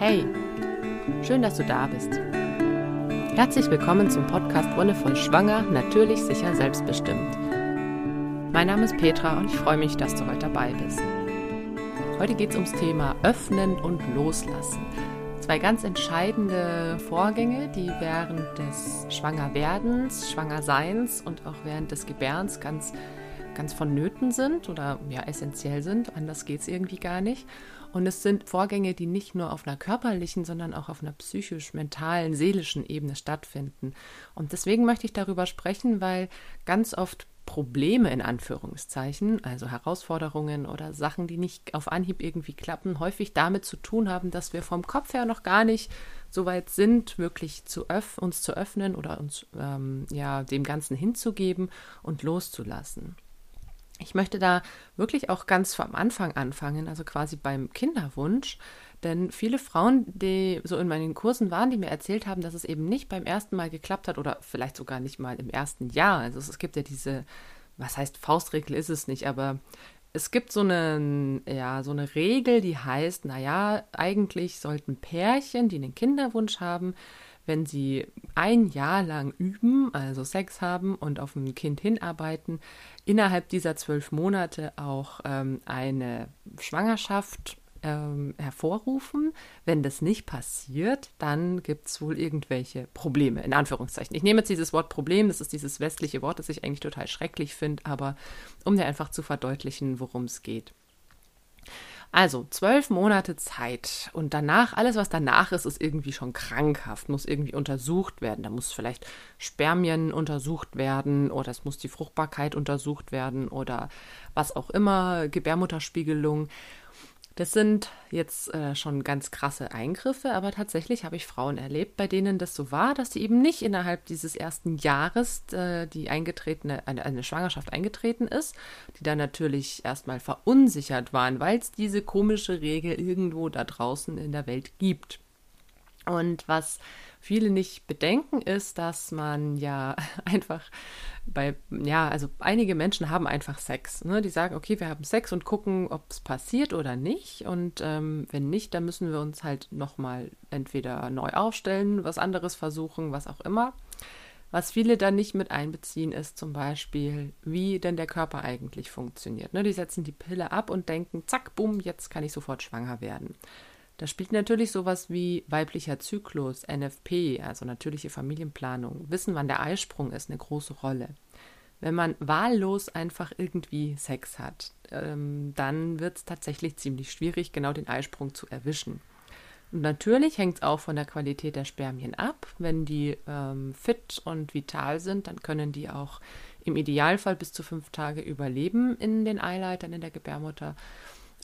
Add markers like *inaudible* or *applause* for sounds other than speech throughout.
Hey, schön, dass du da bist. Herzlich willkommen zum Podcast Wundervoll Schwanger, natürlich, sicher, selbstbestimmt. Mein Name ist Petra und ich freue mich, dass du heute dabei bist. Heute geht es ums Thema Öffnen und Loslassen. Zwei ganz entscheidende Vorgänge, die während des Schwangerwerdens, Schwangerseins und auch während des Gebärens ganz, ganz vonnöten sind oder ja essentiell sind. Anders geht es irgendwie gar nicht. Und es sind Vorgänge, die nicht nur auf einer körperlichen, sondern auch auf einer psychisch-mentalen, seelischen Ebene stattfinden. Und deswegen möchte ich darüber sprechen, weil ganz oft Probleme in Anführungszeichen, also Herausforderungen oder Sachen, die nicht auf Anhieb irgendwie klappen, häufig damit zu tun haben, dass wir vom Kopf her noch gar nicht so weit sind, wirklich zu uns zu öffnen oder uns ähm, ja dem Ganzen hinzugeben und loszulassen. Ich möchte da wirklich auch ganz vom Anfang anfangen, also quasi beim Kinderwunsch. Denn viele Frauen, die so in meinen Kursen waren, die mir erzählt haben, dass es eben nicht beim ersten Mal geklappt hat oder vielleicht sogar nicht mal im ersten Jahr. Also es gibt ja diese, was heißt Faustregel ist es nicht, aber es gibt so eine, ja, so eine Regel, die heißt, naja, eigentlich sollten Pärchen, die einen Kinderwunsch haben, wenn sie ein Jahr lang üben, also Sex haben und auf ein Kind hinarbeiten, innerhalb dieser zwölf Monate auch ähm, eine Schwangerschaft ähm, hervorrufen. Wenn das nicht passiert, dann gibt es wohl irgendwelche Probleme, in Anführungszeichen. Ich nehme jetzt dieses Wort Problem, das ist dieses westliche Wort, das ich eigentlich total schrecklich finde, aber um dir einfach zu verdeutlichen, worum es geht. Also zwölf Monate Zeit und danach, alles was danach ist, ist irgendwie schon krankhaft, muss irgendwie untersucht werden. Da muss vielleicht Spermien untersucht werden oder es muss die Fruchtbarkeit untersucht werden oder was auch immer, Gebärmutterspiegelung. Das sind jetzt äh, schon ganz krasse Eingriffe, aber tatsächlich habe ich Frauen erlebt, bei denen das so war, dass sie eben nicht innerhalb dieses ersten Jahres äh, die eingetretene, eine, eine Schwangerschaft eingetreten ist, die dann natürlich erstmal verunsichert waren, weil es diese komische Regel irgendwo da draußen in der Welt gibt. Und was viele nicht bedenken, ist, dass man ja *laughs* einfach bei, ja, also einige Menschen haben einfach Sex. Ne? Die sagen, okay, wir haben Sex und gucken, ob es passiert oder nicht. Und ähm, wenn nicht, dann müssen wir uns halt nochmal entweder neu aufstellen, was anderes versuchen, was auch immer. Was viele dann nicht mit einbeziehen, ist zum Beispiel, wie denn der Körper eigentlich funktioniert. Ne? Die setzen die Pille ab und denken, zack, bumm, jetzt kann ich sofort schwanger werden. Da spielt natürlich sowas wie weiblicher Zyklus, NFP, also natürliche Familienplanung, Wissen, wann der Eisprung ist, eine große Rolle. Wenn man wahllos einfach irgendwie Sex hat, ähm, dann wird es tatsächlich ziemlich schwierig, genau den Eisprung zu erwischen. Und natürlich hängt es auch von der Qualität der Spermien ab. Wenn die ähm, fit und vital sind, dann können die auch im Idealfall bis zu fünf Tage überleben in den Eileitern in der Gebärmutter.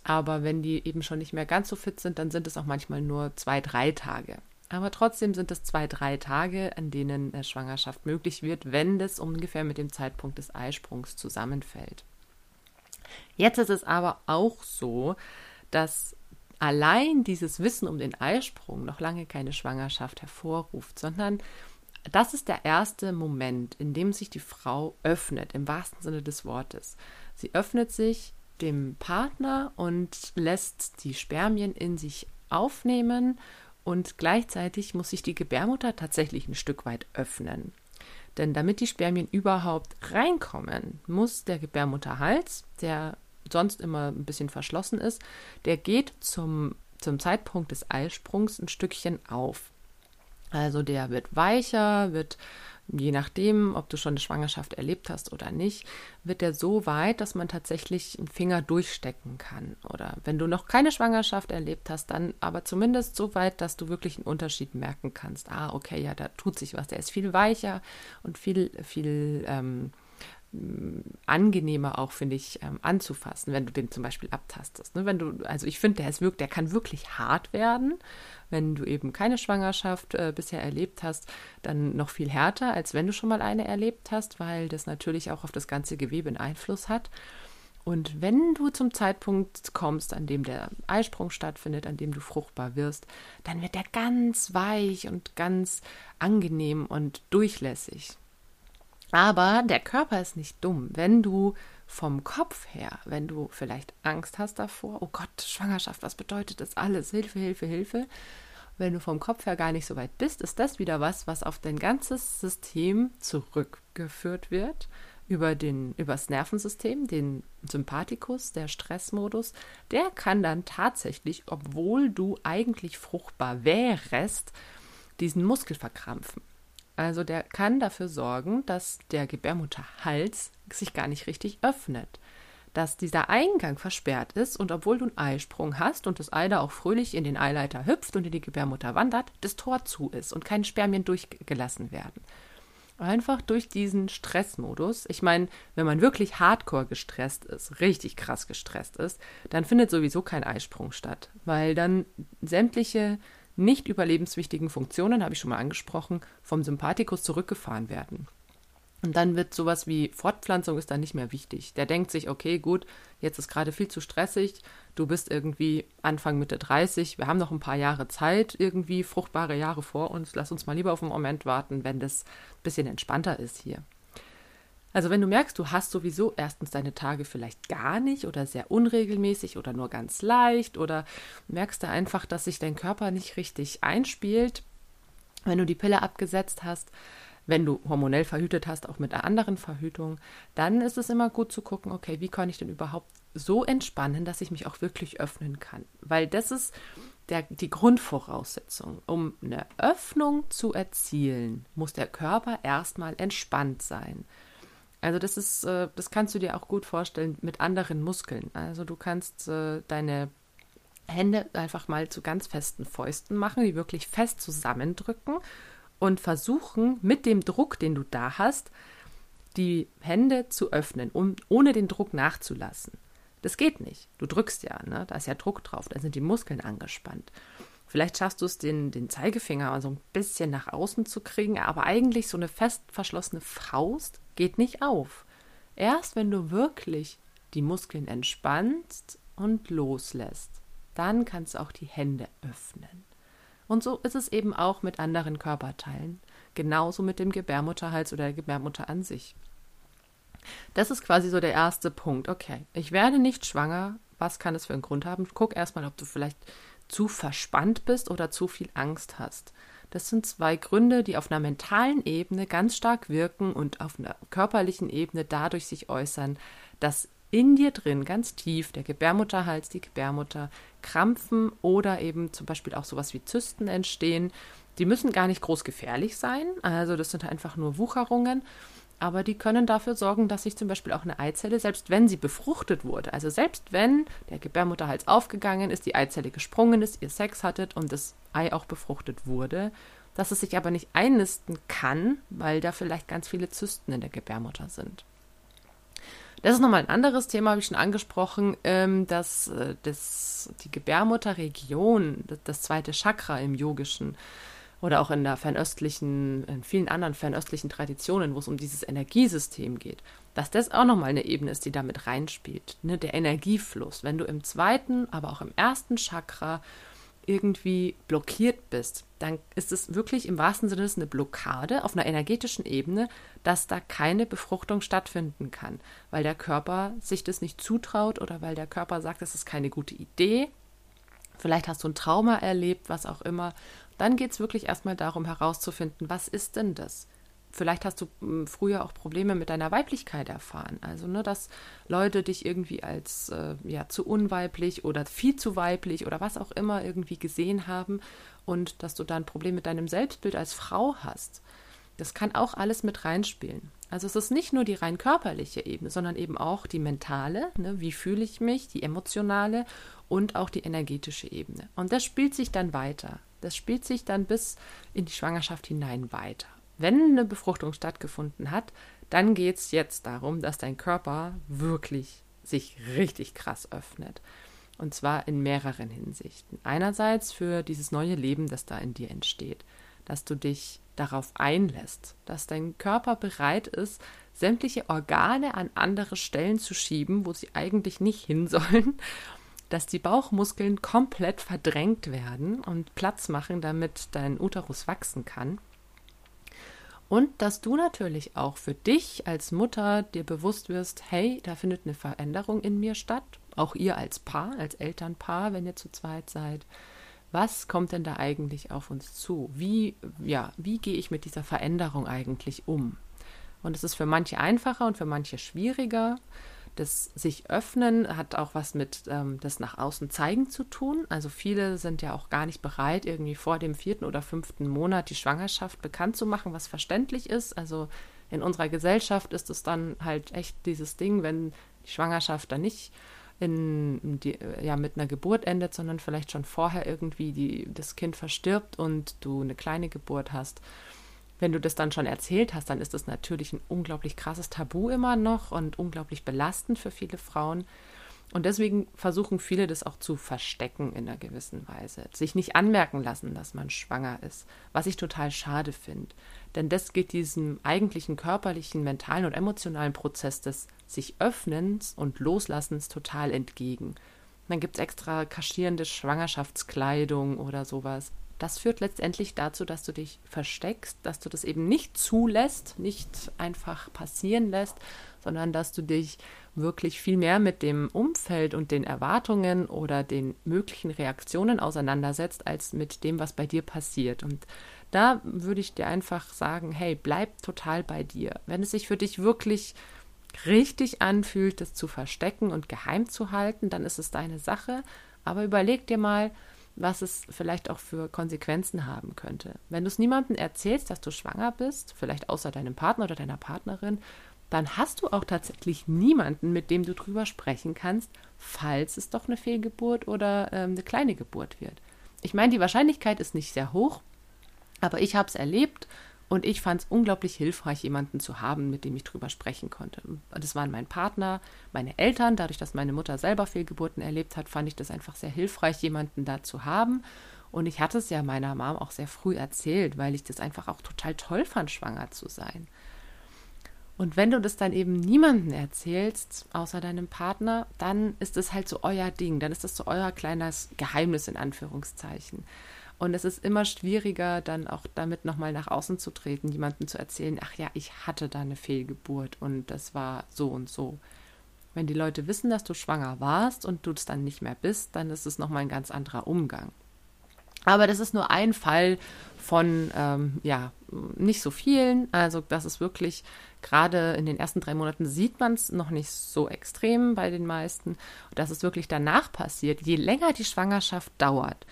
Aber wenn die eben schon nicht mehr ganz so fit sind, dann sind es auch manchmal nur zwei, drei Tage. Aber trotzdem sind es zwei, drei Tage, an denen äh, Schwangerschaft möglich wird, wenn das ungefähr mit dem Zeitpunkt des Eisprungs zusammenfällt. Jetzt ist es aber auch so, dass allein dieses Wissen um den Eisprung noch lange keine Schwangerschaft hervorruft, sondern das ist der erste Moment, in dem sich die Frau öffnet, im wahrsten Sinne des Wortes. Sie öffnet sich dem Partner und lässt die Spermien in sich aufnehmen und gleichzeitig muss sich die Gebärmutter tatsächlich ein Stück weit öffnen. Denn damit die Spermien überhaupt reinkommen, muss der Gebärmutterhals, der sonst immer ein bisschen verschlossen ist, der geht zum, zum Zeitpunkt des Eisprungs ein Stückchen auf. Also der wird weicher, wird je nachdem, ob du schon eine Schwangerschaft erlebt hast oder nicht, wird der so weit, dass man tatsächlich einen Finger durchstecken kann. Oder wenn du noch keine Schwangerschaft erlebt hast, dann aber zumindest so weit, dass du wirklich einen Unterschied merken kannst. Ah, okay, ja, da tut sich was. Der ist viel weicher und viel, viel ähm, angenehmer auch, finde ich, ähm, anzufassen, wenn du den zum Beispiel abtastest. Ne? Wenn du, also ich finde, der ist wirklich, der kann wirklich hart werden. Wenn du eben keine Schwangerschaft äh, bisher erlebt hast, dann noch viel härter, als wenn du schon mal eine erlebt hast, weil das natürlich auch auf das ganze Gewebe einen Einfluss hat. Und wenn du zum Zeitpunkt kommst, an dem der Eisprung stattfindet, an dem du fruchtbar wirst, dann wird der ganz weich und ganz angenehm und durchlässig. Aber der Körper ist nicht dumm. Wenn du vom Kopf her, wenn du vielleicht Angst hast davor, oh Gott, Schwangerschaft, was bedeutet das alles? Hilfe, Hilfe, Hilfe. wenn du vom Kopf her gar nicht so weit bist, ist das wieder was, was auf dein ganzes System zurückgeführt wird über den übers Nervensystem, den Sympathikus, der Stressmodus, der kann dann tatsächlich, obwohl du eigentlich fruchtbar wärest, diesen Muskel verkrampfen. Also der kann dafür sorgen, dass der Gebärmutterhals sich gar nicht richtig öffnet, dass dieser Eingang versperrt ist und obwohl du einen Eisprung hast und das Ei da auch fröhlich in den Eileiter hüpft und in die Gebärmutter wandert, das Tor zu ist und keine Spermien durchgelassen werden. Einfach durch diesen Stressmodus. Ich meine, wenn man wirklich hardcore gestresst ist, richtig krass gestresst ist, dann findet sowieso kein Eisprung statt, weil dann sämtliche nicht überlebenswichtigen Funktionen, habe ich schon mal angesprochen, vom Sympathikus zurückgefahren werden. Und dann wird sowas wie Fortpflanzung ist dann nicht mehr wichtig. Der denkt sich, okay, gut, jetzt ist gerade viel zu stressig, du bist irgendwie Anfang Mitte 30, wir haben noch ein paar Jahre Zeit, irgendwie fruchtbare Jahre vor uns, lass uns mal lieber auf einen Moment warten, wenn das ein bisschen entspannter ist hier. Also wenn du merkst, du hast sowieso erstens deine Tage vielleicht gar nicht oder sehr unregelmäßig oder nur ganz leicht oder merkst du einfach, dass sich dein Körper nicht richtig einspielt, wenn du die Pille abgesetzt hast, wenn du hormonell verhütet hast, auch mit einer anderen Verhütung, dann ist es immer gut zu gucken, okay, wie kann ich denn überhaupt so entspannen, dass ich mich auch wirklich öffnen kann? Weil das ist der, die Grundvoraussetzung. Um eine Öffnung zu erzielen, muss der Körper erstmal entspannt sein. Also das ist, äh, das kannst du dir auch gut vorstellen mit anderen Muskeln. Also du kannst äh, deine Hände einfach mal zu ganz festen Fäusten machen, die wirklich fest zusammendrücken und versuchen, mit dem Druck, den du da hast, die Hände zu öffnen, um, ohne den Druck nachzulassen. Das geht nicht. Du drückst ja, ne? da ist ja Druck drauf, da sind die Muskeln angespannt. Vielleicht schaffst du es, den, den Zeigefinger so ein bisschen nach außen zu kriegen, aber eigentlich so eine fest verschlossene Faust geht nicht auf. Erst wenn du wirklich die Muskeln entspannst und loslässt, dann kannst du auch die Hände öffnen. Und so ist es eben auch mit anderen Körperteilen, genauso mit dem Gebärmutterhals oder der Gebärmutter an sich. Das ist quasi so der erste Punkt. Okay, ich werde nicht schwanger. Was kann es für einen Grund haben? Guck erstmal, ob du vielleicht zu verspannt bist oder zu viel Angst hast. Das sind zwei Gründe, die auf einer mentalen Ebene ganz stark wirken und auf einer körperlichen Ebene dadurch sich äußern, dass in dir drin ganz tief der Gebärmutterhals, die Gebärmutter krampfen oder eben zum Beispiel auch sowas wie Zysten entstehen. Die müssen gar nicht groß gefährlich sein, also das sind einfach nur Wucherungen, aber die können dafür sorgen, dass sich zum Beispiel auch eine Eizelle, selbst wenn sie befruchtet wurde, also selbst wenn der Gebärmutterhals aufgegangen ist, die Eizelle gesprungen ist, ihr Sex hattet und das Ei auch befruchtet wurde, dass es sich aber nicht einnisten kann, weil da vielleicht ganz viele Zysten in der Gebärmutter sind. Das ist nochmal ein anderes Thema, habe ich schon angesprochen, ähm, dass äh, das, die Gebärmutterregion, das, das zweite Chakra im Yogischen, oder auch in der fernöstlichen, in vielen anderen fernöstlichen Traditionen, wo es um dieses Energiesystem geht, dass das auch nochmal eine Ebene ist, die damit reinspielt. Ne? Der Energiefluss. Wenn du im zweiten, aber auch im ersten Chakra irgendwie blockiert bist, dann ist es wirklich im wahrsten Sinne eine Blockade auf einer energetischen Ebene, dass da keine Befruchtung stattfinden kann, weil der Körper sich das nicht zutraut oder weil der Körper sagt, das ist keine gute Idee. Vielleicht hast du ein Trauma erlebt, was auch immer. Dann geht es wirklich erstmal darum herauszufinden, was ist denn das? Vielleicht hast du hm, früher auch Probleme mit deiner Weiblichkeit erfahren. Also, ne, dass Leute dich irgendwie als äh, ja, zu unweiblich oder viel zu weiblich oder was auch immer irgendwie gesehen haben und dass du da ein Problem mit deinem Selbstbild als Frau hast. Das kann auch alles mit reinspielen. Also es ist nicht nur die rein körperliche Ebene, sondern eben auch die mentale, ne, wie fühle ich mich, die emotionale und auch die energetische Ebene. Und das spielt sich dann weiter. Das spielt sich dann bis in die Schwangerschaft hinein weiter. Wenn eine Befruchtung stattgefunden hat, dann geht es jetzt darum, dass dein Körper wirklich sich richtig krass öffnet. Und zwar in mehreren Hinsichten. Einerseits für dieses neue Leben, das da in dir entsteht, dass du dich darauf einlässt, dass dein Körper bereit ist, sämtliche Organe an andere Stellen zu schieben, wo sie eigentlich nicht hin sollen dass die Bauchmuskeln komplett verdrängt werden und Platz machen, damit dein Uterus wachsen kann. Und dass du natürlich auch für dich als Mutter dir bewusst wirst, hey, da findet eine Veränderung in mir statt. Auch ihr als Paar, als Elternpaar, wenn ihr zu zweit seid. was kommt denn da eigentlich auf uns zu? Wie, ja, wie gehe ich mit dieser Veränderung eigentlich um? Und es ist für manche einfacher und für manche schwieriger. Das sich öffnen hat auch was mit ähm, das nach außen zeigen zu tun. Also viele sind ja auch gar nicht bereit, irgendwie vor dem vierten oder fünften Monat die Schwangerschaft bekannt zu machen, was verständlich ist. Also in unserer Gesellschaft ist es dann halt echt dieses Ding, wenn die Schwangerschaft dann nicht in die, ja, mit einer Geburt endet, sondern vielleicht schon vorher irgendwie die, das Kind verstirbt und du eine kleine Geburt hast. Wenn du das dann schon erzählt hast, dann ist das natürlich ein unglaublich krasses Tabu immer noch und unglaublich belastend für viele Frauen. Und deswegen versuchen viele das auch zu verstecken in einer gewissen Weise, sich nicht anmerken lassen, dass man schwanger ist, was ich total schade finde. Denn das geht diesem eigentlichen körperlichen, mentalen und emotionalen Prozess des sich Öffnens und Loslassens total entgegen. Dann gibt es extra kaschierende Schwangerschaftskleidung oder sowas. Das führt letztendlich dazu, dass du dich versteckst, dass du das eben nicht zulässt, nicht einfach passieren lässt, sondern dass du dich wirklich viel mehr mit dem Umfeld und den Erwartungen oder den möglichen Reaktionen auseinandersetzt, als mit dem, was bei dir passiert. Und da würde ich dir einfach sagen, hey, bleib total bei dir. Wenn es sich für dich wirklich richtig anfühlt, das zu verstecken und geheim zu halten, dann ist es deine Sache. Aber überleg dir mal, was es vielleicht auch für Konsequenzen haben könnte. Wenn du es niemandem erzählst, dass du schwanger bist, vielleicht außer deinem Partner oder deiner Partnerin, dann hast du auch tatsächlich niemanden, mit dem du drüber sprechen kannst, falls es doch eine Fehlgeburt oder ähm, eine kleine Geburt wird. Ich meine, die Wahrscheinlichkeit ist nicht sehr hoch, aber ich habe es erlebt und ich fand es unglaublich hilfreich, jemanden zu haben, mit dem ich drüber sprechen konnte. Das waren mein Partner, meine Eltern. Dadurch, dass meine Mutter selber Fehlgeburten erlebt hat, fand ich das einfach sehr hilfreich, jemanden da zu haben. Und ich hatte es ja meiner Mom auch sehr früh erzählt, weil ich das einfach auch total toll fand, schwanger zu sein. Und wenn du das dann eben niemandem erzählst, außer deinem Partner, dann ist es halt so euer Ding, dann ist das so euer kleines Geheimnis in Anführungszeichen. Und es ist immer schwieriger, dann auch damit nochmal nach außen zu treten, jemandem zu erzählen, ach ja, ich hatte da eine Fehlgeburt und das war so und so. Wenn die Leute wissen, dass du schwanger warst und du es dann nicht mehr bist, dann ist es nochmal ein ganz anderer Umgang. Aber das ist nur ein Fall von, ähm, ja, nicht so vielen. Also das ist wirklich, gerade in den ersten drei Monaten sieht man es noch nicht so extrem bei den meisten. Und das ist wirklich danach passiert. Je länger die Schwangerschaft dauert,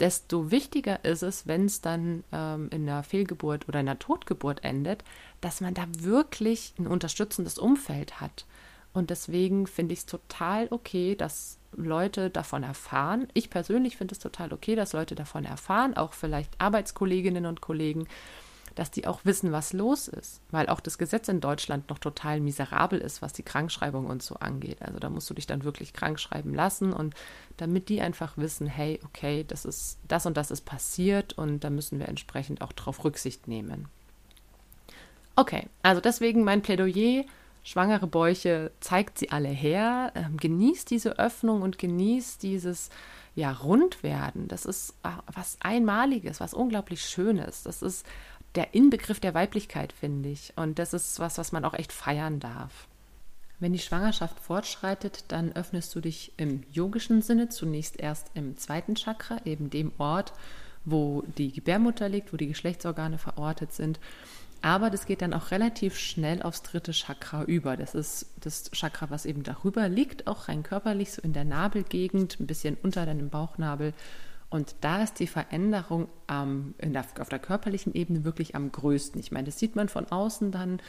desto wichtiger ist es, wenn es dann ähm, in einer Fehlgeburt oder einer Totgeburt endet, dass man da wirklich ein unterstützendes Umfeld hat. Und deswegen finde ich es total okay, dass Leute davon erfahren. Ich persönlich finde es total okay, dass Leute davon erfahren, auch vielleicht Arbeitskolleginnen und Kollegen, dass die auch wissen, was los ist, weil auch das Gesetz in Deutschland noch total miserabel ist, was die Krankschreibung und so angeht. Also da musst du dich dann wirklich krank schreiben lassen und damit die einfach wissen, hey, okay, das ist das und das ist passiert und da müssen wir entsprechend auch darauf Rücksicht nehmen. Okay, also deswegen mein Plädoyer, schwangere Bäuche, zeigt sie alle her, ähm, genießt diese Öffnung und genießt dieses ja, Rundwerden. Das ist ah, was Einmaliges, was unglaublich Schönes. Das ist der Inbegriff der Weiblichkeit, finde ich. Und das ist was, was man auch echt feiern darf. Wenn die Schwangerschaft fortschreitet, dann öffnest du dich im yogischen Sinne zunächst erst im zweiten Chakra, eben dem Ort, wo die Gebärmutter liegt, wo die Geschlechtsorgane verortet sind. Aber das geht dann auch relativ schnell aufs dritte Chakra über. Das ist das Chakra, was eben darüber liegt, auch rein körperlich, so in der Nabelgegend, ein bisschen unter deinem Bauchnabel und da ist die Veränderung ähm, der, auf der körperlichen Ebene wirklich am größten. Ich meine, das sieht man von außen dann.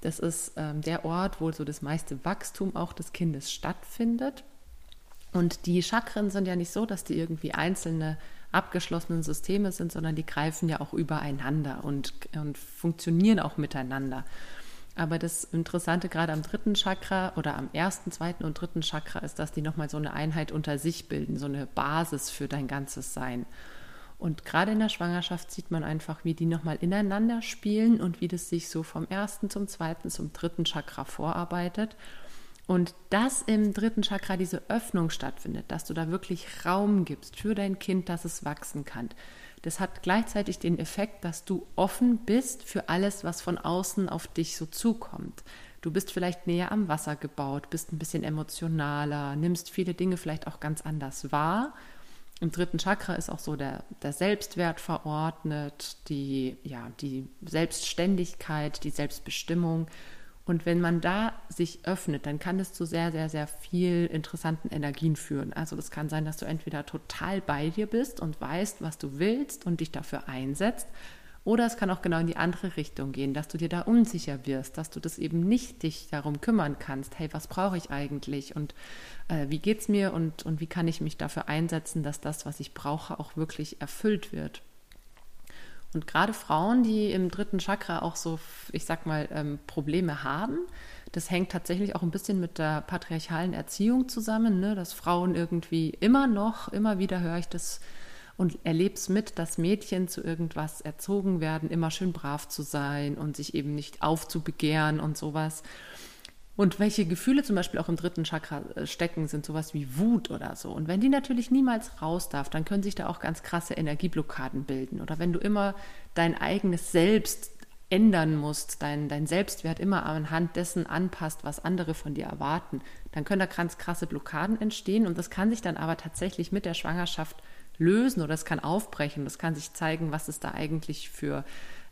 Das ist ähm, der Ort, wo so das meiste Wachstum auch des Kindes stattfindet. Und die Chakren sind ja nicht so, dass die irgendwie einzelne abgeschlossenen Systeme sind, sondern die greifen ja auch übereinander und, und funktionieren auch miteinander. Aber das Interessante gerade am dritten Chakra oder am ersten, zweiten und dritten Chakra ist, dass die nochmal so eine Einheit unter sich bilden, so eine Basis für dein ganzes Sein. Und gerade in der Schwangerschaft sieht man einfach, wie die nochmal ineinander spielen und wie das sich so vom ersten zum zweiten zum dritten Chakra vorarbeitet. Und dass im dritten Chakra diese Öffnung stattfindet, dass du da wirklich Raum gibst für dein Kind, dass es wachsen kann das hat gleichzeitig den Effekt, dass du offen bist für alles, was von außen auf dich so zukommt. Du bist vielleicht näher am Wasser gebaut, bist ein bisschen emotionaler, nimmst viele Dinge vielleicht auch ganz anders wahr. Im dritten Chakra ist auch so der, der Selbstwert verordnet, die, ja, die Selbstständigkeit, die Selbstbestimmung. Und wenn man da sich öffnet, dann kann es zu sehr, sehr, sehr viel interessanten Energien führen. Also das kann sein, dass du entweder total bei dir bist und weißt, was du willst und dich dafür einsetzt, oder es kann auch genau in die andere Richtung gehen, dass du dir da unsicher wirst, dass du das eben nicht dich darum kümmern kannst, hey, was brauche ich eigentlich und äh, wie es mir und, und wie kann ich mich dafür einsetzen, dass das, was ich brauche, auch wirklich erfüllt wird. Und gerade Frauen, die im dritten Chakra auch so, ich sag mal, ähm, Probleme haben, das hängt tatsächlich auch ein bisschen mit der patriarchalen Erziehung zusammen, ne? dass Frauen irgendwie immer noch, immer wieder höre ich das und erlebst mit, dass Mädchen zu irgendwas erzogen werden, immer schön brav zu sein und sich eben nicht aufzubegehren und sowas. Und welche Gefühle zum Beispiel auch im dritten Chakra äh, stecken, sind sowas wie Wut oder so. Und wenn die natürlich niemals raus darf, dann können sich da auch ganz krasse Energieblockaden bilden. Oder wenn du immer dein eigenes Selbst ändern musst, dein, dein Selbstwert immer anhand dessen anpasst, was andere von dir erwarten, dann können da ganz krasse Blockaden entstehen. Und das kann sich dann aber tatsächlich mit der Schwangerschaft lösen oder es kann aufbrechen. Das kann sich zeigen, was es da eigentlich für,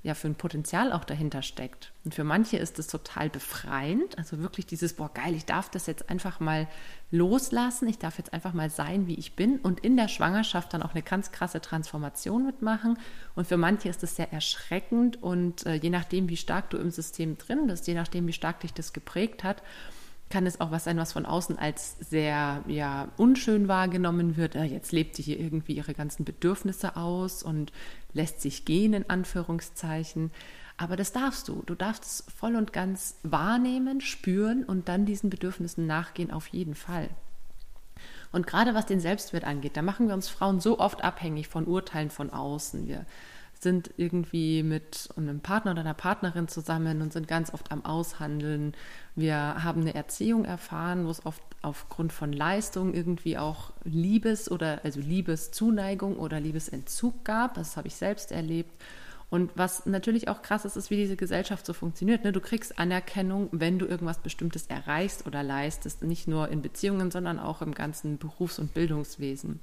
ja, für ein Potenzial auch dahinter steckt. Und für manche ist es total befreiend. Also wirklich dieses, boah, geil, ich darf das jetzt einfach mal loslassen. Ich darf jetzt einfach mal sein, wie ich bin und in der Schwangerschaft dann auch eine ganz krasse Transformation mitmachen. Und für manche ist es sehr erschreckend und äh, je nachdem, wie stark du im System drin bist, je nachdem, wie stark dich das geprägt hat, kann es auch was sein, was von außen als sehr ja, unschön wahrgenommen wird. Jetzt lebt sie hier irgendwie ihre ganzen Bedürfnisse aus und lässt sich gehen, in Anführungszeichen. Aber das darfst du. Du darfst es voll und ganz wahrnehmen, spüren und dann diesen Bedürfnissen nachgehen, auf jeden Fall. Und gerade was den Selbstwert angeht, da machen wir uns Frauen so oft abhängig von Urteilen von außen. Wir sind irgendwie mit einem Partner oder einer Partnerin zusammen und sind ganz oft am Aushandeln. Wir haben eine Erziehung erfahren, wo es oft aufgrund von Leistung irgendwie auch Liebes oder also Liebeszuneigung oder Liebesentzug gab. Das habe ich selbst erlebt. Und was natürlich auch krass ist, ist, wie diese Gesellschaft so funktioniert. Ne? Du kriegst Anerkennung, wenn du irgendwas Bestimmtes erreichst oder leistest, nicht nur in Beziehungen, sondern auch im ganzen Berufs- und Bildungswesen.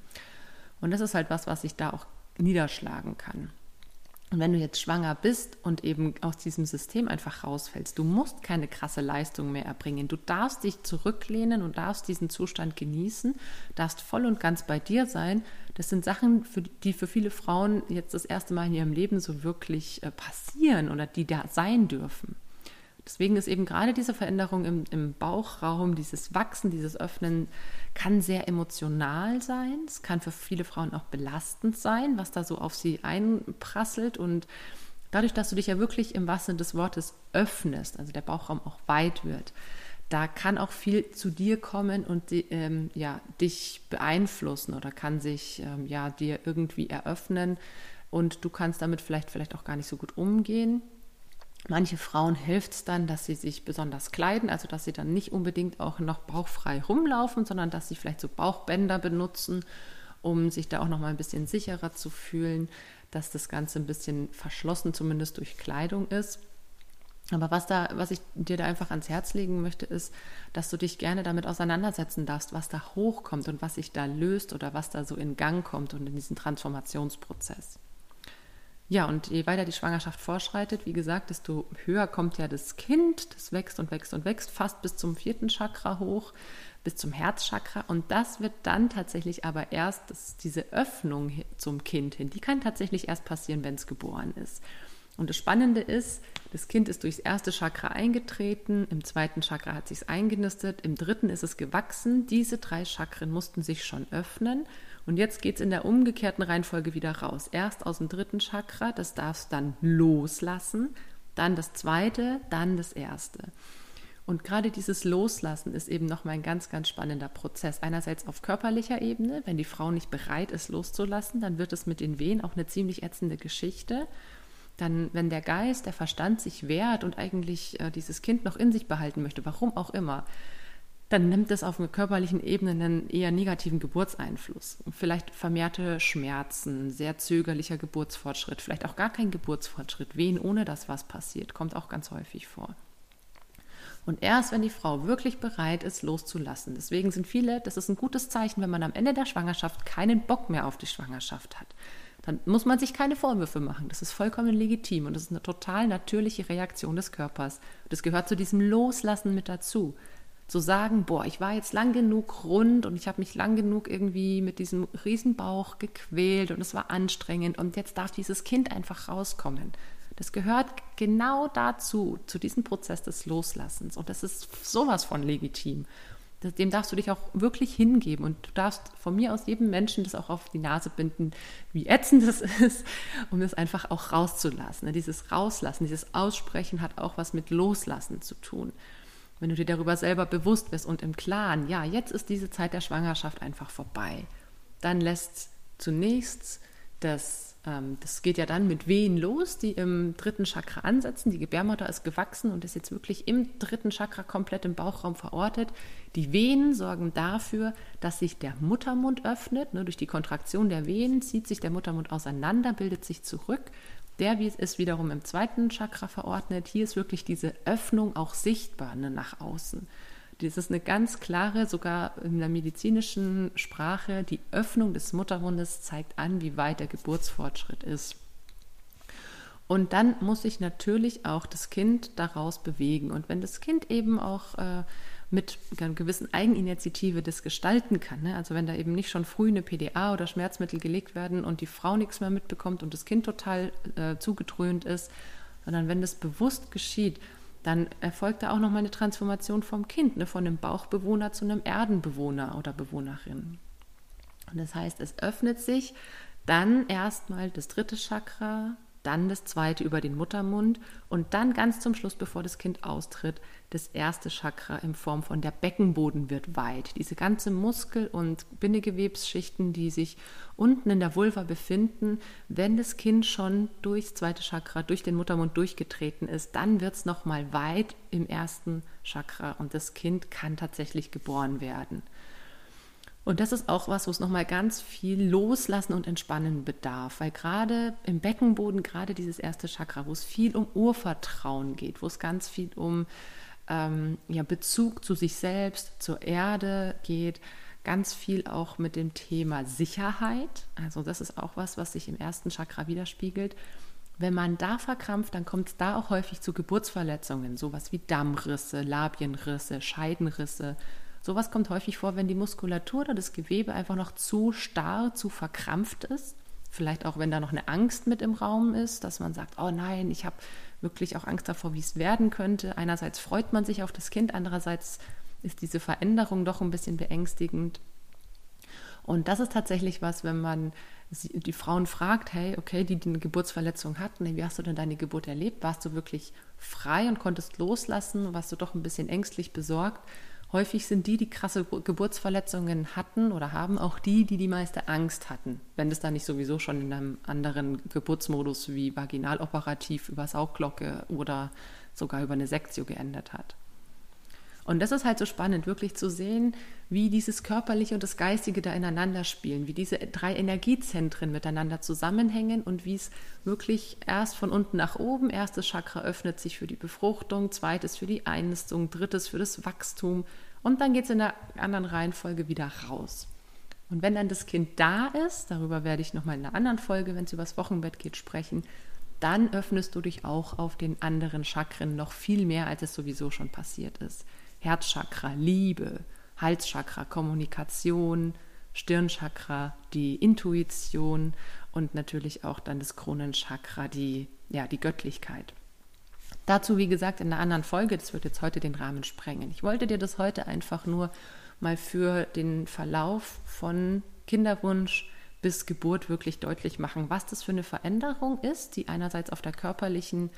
Und das ist halt was, was sich da auch niederschlagen kann. Und wenn du jetzt schwanger bist und eben aus diesem System einfach rausfällst, du musst keine krasse Leistung mehr erbringen. Du darfst dich zurücklehnen und darfst diesen Zustand genießen, darfst voll und ganz bei dir sein. Das sind Sachen, für, die für viele Frauen jetzt das erste Mal in ihrem Leben so wirklich äh, passieren oder die da sein dürfen. Deswegen ist eben gerade diese Veränderung im, im, Bauchraum, dieses Wachsen, dieses Öffnen, kann sehr emotional sein. Es kann für viele Frauen auch belastend sein, was da so auf sie einprasselt. Und dadurch, dass du dich ja wirklich im wahrsten des Wortes öffnest, also der Bauchraum auch weit wird, da kann auch viel zu dir kommen und ähm, ja, dich beeinflussen oder kann sich ähm, ja, dir irgendwie eröffnen und du kannst damit vielleicht, vielleicht auch gar nicht so gut umgehen. Manche Frauen hilft es dann, dass sie sich besonders kleiden, also dass sie dann nicht unbedingt auch noch bauchfrei rumlaufen, sondern dass sie vielleicht so Bauchbänder benutzen, um sich da auch noch mal ein bisschen sicherer zu fühlen, dass das Ganze ein bisschen verschlossen zumindest durch Kleidung ist. Aber was da, was ich dir da einfach ans Herz legen möchte, ist, dass du dich gerne damit auseinandersetzen darfst, was da hochkommt und was sich da löst oder was da so in Gang kommt und in diesen Transformationsprozess. Ja, und je weiter die Schwangerschaft vorschreitet, wie gesagt, desto höher kommt ja das Kind, das wächst und wächst und wächst, fast bis zum vierten Chakra hoch, bis zum Herzchakra. Und das wird dann tatsächlich aber erst, diese Öffnung zum Kind hin, die kann tatsächlich erst passieren, wenn es geboren ist. Und das Spannende ist, das Kind ist durchs erste Chakra eingetreten, im zweiten Chakra hat sich eingenistet, im dritten ist es gewachsen. Diese drei Chakren mussten sich schon öffnen und jetzt geht es in der umgekehrten Reihenfolge wieder raus. Erst aus dem dritten Chakra, das darfst du dann loslassen, dann das zweite, dann das erste. Und gerade dieses Loslassen ist eben nochmal ein ganz, ganz spannender Prozess. Einerseits auf körperlicher Ebene, wenn die Frau nicht bereit ist, loszulassen, dann wird es mit den Wehen auch eine ziemlich ätzende Geschichte. Dann, wenn der Geist, der Verstand sich wehrt und eigentlich äh, dieses Kind noch in sich behalten möchte, warum auch immer, dann nimmt es auf einer körperlichen Ebene einen eher negativen Geburtseinfluss. Vielleicht vermehrte Schmerzen, sehr zögerlicher Geburtsfortschritt, vielleicht auch gar kein Geburtsfortschritt, wen ohne dass was passiert, kommt auch ganz häufig vor. Und erst wenn die Frau wirklich bereit ist, loszulassen. Deswegen sind viele, das ist ein gutes Zeichen, wenn man am Ende der Schwangerschaft keinen Bock mehr auf die Schwangerschaft hat. Dann muss man sich keine Vorwürfe machen. Das ist vollkommen legitim und das ist eine total natürliche Reaktion des Körpers. Das gehört zu diesem Loslassen mit dazu zu sagen, boah, ich war jetzt lang genug rund und ich habe mich lang genug irgendwie mit diesem Riesenbauch gequält und es war anstrengend und jetzt darf dieses Kind einfach rauskommen. Das gehört genau dazu, zu diesem Prozess des Loslassens und das ist sowas von legitim. Dem darfst du dich auch wirklich hingeben und du darfst von mir aus jedem Menschen das auch auf die Nase binden, wie ätzend das *laughs* ist, um es einfach auch rauszulassen. Dieses Rauslassen, dieses Aussprechen hat auch was mit Loslassen zu tun wenn du dir darüber selber bewusst bist und im Klaren, ja, jetzt ist diese Zeit der Schwangerschaft einfach vorbei, dann lässt zunächst das, ähm, das geht ja dann mit Wehen los, die im dritten Chakra ansetzen. Die Gebärmutter ist gewachsen und ist jetzt wirklich im dritten Chakra komplett im Bauchraum verortet. Die Wehen sorgen dafür, dass sich der Muttermund öffnet. Ne, durch die Kontraktion der Wehen zieht sich der Muttermund auseinander, bildet sich zurück der ist wiederum im zweiten Chakra verordnet. Hier ist wirklich diese Öffnung auch sichtbar ne, nach außen. Das ist eine ganz klare, sogar in der medizinischen Sprache, die Öffnung des Muttermundes zeigt an, wie weit der Geburtsfortschritt ist. Und dann muss sich natürlich auch das Kind daraus bewegen. Und wenn das Kind eben auch äh, mit einer gewissen Eigeninitiative das gestalten kann. Ne? Also wenn da eben nicht schon früh eine PDA oder Schmerzmittel gelegt werden und die Frau nichts mehr mitbekommt und das Kind total äh, zugedröhnt ist, sondern wenn das bewusst geschieht, dann erfolgt da auch nochmal eine Transformation vom Kind, ne? von einem Bauchbewohner zu einem Erdenbewohner oder Bewohnerin. Und das heißt, es öffnet sich dann erstmal das dritte Chakra, dann das zweite über den Muttermund und dann ganz zum Schluss, bevor das Kind austritt, das erste Chakra in Form von der Beckenboden wird weit. Diese ganze Muskel- und Bindegewebsschichten, die sich unten in der Vulva befinden, wenn das Kind schon durchs zweite Chakra, durch den Muttermund durchgetreten ist, dann wird es nochmal weit im ersten Chakra und das Kind kann tatsächlich geboren werden. Und das ist auch was, wo es nochmal ganz viel Loslassen und Entspannen bedarf, weil gerade im Beckenboden, gerade dieses erste Chakra, wo es viel um Urvertrauen geht, wo es ganz viel um ähm, ja, Bezug zu sich selbst, zur Erde geht, ganz viel auch mit dem Thema Sicherheit. Also das ist auch was, was sich im ersten Chakra widerspiegelt. Wenn man da verkrampft, dann kommt es da auch häufig zu Geburtsverletzungen, sowas wie Dammrisse, Labienrisse, Scheidenrisse, Sowas kommt häufig vor, wenn die Muskulatur oder das Gewebe einfach noch zu starr, zu verkrampft ist. Vielleicht auch, wenn da noch eine Angst mit im Raum ist, dass man sagt, oh nein, ich habe wirklich auch Angst davor, wie es werden könnte. Einerseits freut man sich auf das Kind, andererseits ist diese Veränderung doch ein bisschen beängstigend. Und das ist tatsächlich was, wenn man die Frauen fragt, hey, okay, die, die eine Geburtsverletzung hatten, wie hast du denn deine Geburt erlebt? Warst du wirklich frei und konntest loslassen? Warst du doch ein bisschen ängstlich besorgt? Häufig sind die, die krasse Geburtsverletzungen hatten oder haben, auch die, die die meiste Angst hatten, wenn es dann nicht sowieso schon in einem anderen Geburtsmodus wie vaginaloperativ über Saugglocke oder sogar über eine Sektio geendet hat. Und das ist halt so spannend, wirklich zu sehen, wie dieses Körperliche und das Geistige da ineinander spielen, wie diese drei Energiezentren miteinander zusammenhängen und wie es wirklich erst von unten nach oben, erstes Chakra öffnet sich für die Befruchtung, zweites für die Einnistung, drittes für das Wachstum und dann geht es in der anderen Reihenfolge wieder raus. Und wenn dann das Kind da ist, darüber werde ich nochmal in einer anderen Folge, wenn es über das Wochenbett geht, sprechen, dann öffnest du dich auch auf den anderen Chakren noch viel mehr, als es sowieso schon passiert ist. Herzchakra, Liebe, Halschakra, Kommunikation, Stirnchakra, die Intuition und natürlich auch dann das Kronenchakra, die, ja, die Göttlichkeit. Dazu, wie gesagt, in einer anderen Folge, das wird jetzt heute den Rahmen sprengen. Ich wollte dir das heute einfach nur mal für den Verlauf von Kinderwunsch bis Geburt wirklich deutlich machen, was das für eine Veränderung ist, die einerseits auf der körperlichen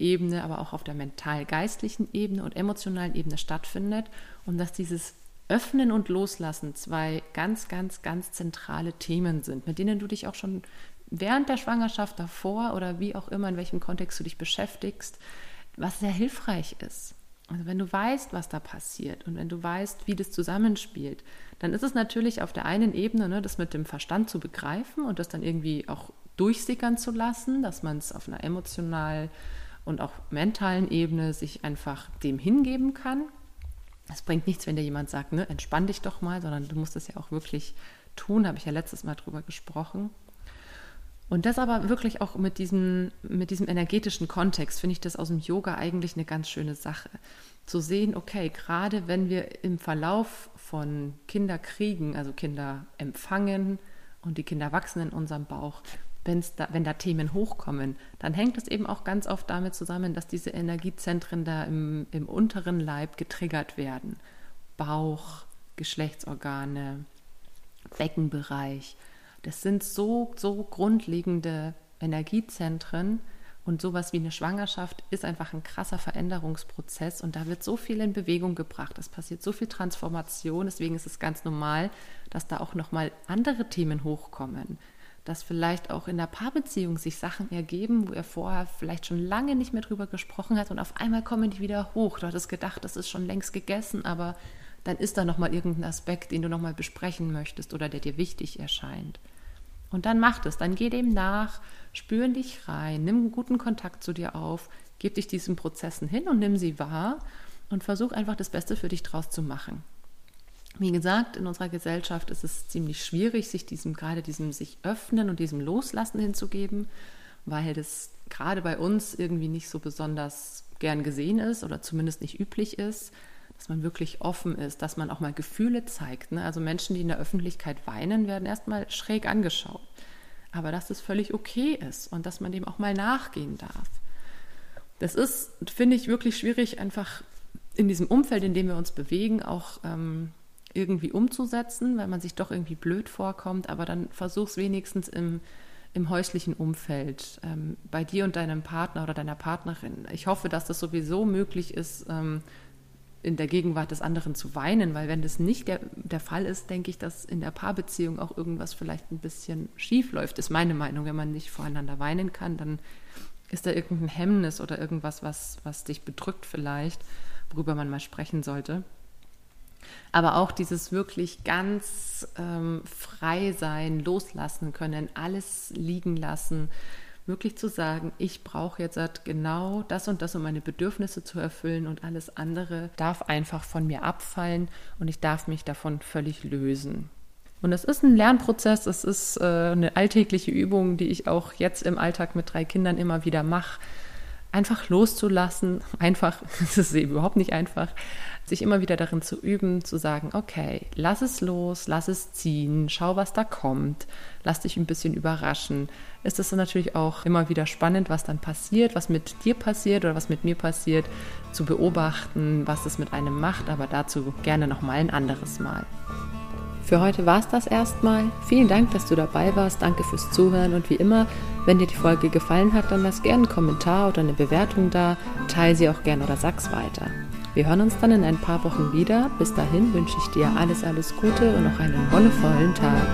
Ebene, aber auch auf der mental-geistlichen Ebene und emotionalen Ebene stattfindet und dass dieses Öffnen und Loslassen zwei ganz, ganz, ganz zentrale Themen sind, mit denen du dich auch schon während der Schwangerschaft davor oder wie auch immer, in welchem Kontext du dich beschäftigst, was sehr hilfreich ist. Also wenn du weißt, was da passiert und wenn du weißt, wie das zusammenspielt, dann ist es natürlich auf der einen Ebene, ne, das mit dem Verstand zu begreifen und das dann irgendwie auch durchsickern zu lassen, dass man es auf einer emotional und auch mentalen Ebene sich einfach dem hingeben kann. Es bringt nichts, wenn dir jemand sagt, ne, entspann dich doch mal, sondern du musst es ja auch wirklich tun, habe ich ja letztes Mal drüber gesprochen. Und das aber wirklich auch mit diesem, mit diesem energetischen Kontext finde ich das aus dem Yoga eigentlich eine ganz schöne Sache. Zu sehen, okay, gerade wenn wir im Verlauf von Kinderkriegen, also Kinder empfangen und die Kinder wachsen in unserem Bauch, wenn's da, wenn da Themen hochkommen, dann hängt es eben auch ganz oft damit zusammen, dass diese Energiezentren da im, im unteren Leib getriggert werden. Bauch, Geschlechtsorgane, Beckenbereich. Das sind so, so grundlegende Energiezentren und sowas wie eine Schwangerschaft ist einfach ein krasser Veränderungsprozess und da wird so viel in Bewegung gebracht. Es passiert so viel Transformation, deswegen ist es ganz normal, dass da auch nochmal andere Themen hochkommen. Dass vielleicht auch in der Paarbeziehung sich Sachen ergeben, wo er vorher vielleicht schon lange nicht mehr drüber gesprochen hat und auf einmal kommen die wieder hoch. Du hattest gedacht, das ist schon längst gegessen, aber dann ist da nochmal irgendein Aspekt, den du nochmal besprechen möchtest oder der dir wichtig erscheint. Und dann mach es, dann geh dem nach, spür in dich rein, nimm einen guten Kontakt zu dir auf, gib dich diesen Prozessen hin und nimm sie wahr und versuch einfach das Beste für dich draus zu machen. Wie gesagt, in unserer Gesellschaft ist es ziemlich schwierig, sich diesem, gerade diesem sich öffnen und diesem Loslassen hinzugeben, weil das gerade bei uns irgendwie nicht so besonders gern gesehen ist oder zumindest nicht üblich ist dass man wirklich offen ist, dass man auch mal Gefühle zeigt. Ne? Also Menschen, die in der Öffentlichkeit weinen, werden erstmal schräg angeschaut. Aber dass es völlig okay ist und dass man dem auch mal nachgehen darf. Das ist, finde ich, wirklich schwierig, einfach in diesem Umfeld, in dem wir uns bewegen, auch ähm, irgendwie umzusetzen, weil man sich doch irgendwie blöd vorkommt. Aber dann versuch es wenigstens im, im häuslichen Umfeld, ähm, bei dir und deinem Partner oder deiner Partnerin. Ich hoffe, dass das sowieso möglich ist, ähm, in der Gegenwart des anderen zu weinen, weil wenn das nicht der, der Fall ist, denke ich, dass in der Paarbeziehung auch irgendwas vielleicht ein bisschen schief läuft, ist meine Meinung. Wenn man nicht voreinander weinen kann, dann ist da irgendein Hemmnis oder irgendwas, was, was dich bedrückt vielleicht, worüber man mal sprechen sollte. Aber auch dieses wirklich ganz ähm, frei sein, loslassen können, alles liegen lassen, wirklich zu sagen, ich brauche jetzt halt genau das und das, um meine Bedürfnisse zu erfüllen und alles andere darf einfach von mir abfallen und ich darf mich davon völlig lösen. Und es ist ein Lernprozess, es ist äh, eine alltägliche Übung, die ich auch jetzt im Alltag mit drei Kindern immer wieder mache. Einfach loszulassen, *laughs* einfach, es ist eben überhaupt nicht einfach, sich immer wieder darin zu üben, zu sagen, okay, lass es los, lass es ziehen, schau, was da kommt, lass dich ein bisschen überraschen. Ist es natürlich auch immer wieder spannend, was dann passiert, was mit dir passiert oder was mit mir passiert, zu beobachten, was es mit einem macht, aber dazu gerne nochmal ein anderes Mal. Für heute war es das erstmal. Vielen Dank, dass du dabei warst. Danke fürs Zuhören und wie immer, wenn dir die Folge gefallen hat, dann lass gerne einen Kommentar oder eine Bewertung da. Teile sie auch gerne oder sag's weiter. Wir hören uns dann in ein paar Wochen wieder. Bis dahin wünsche ich dir alles, alles Gute und noch einen wonnevollen Tag.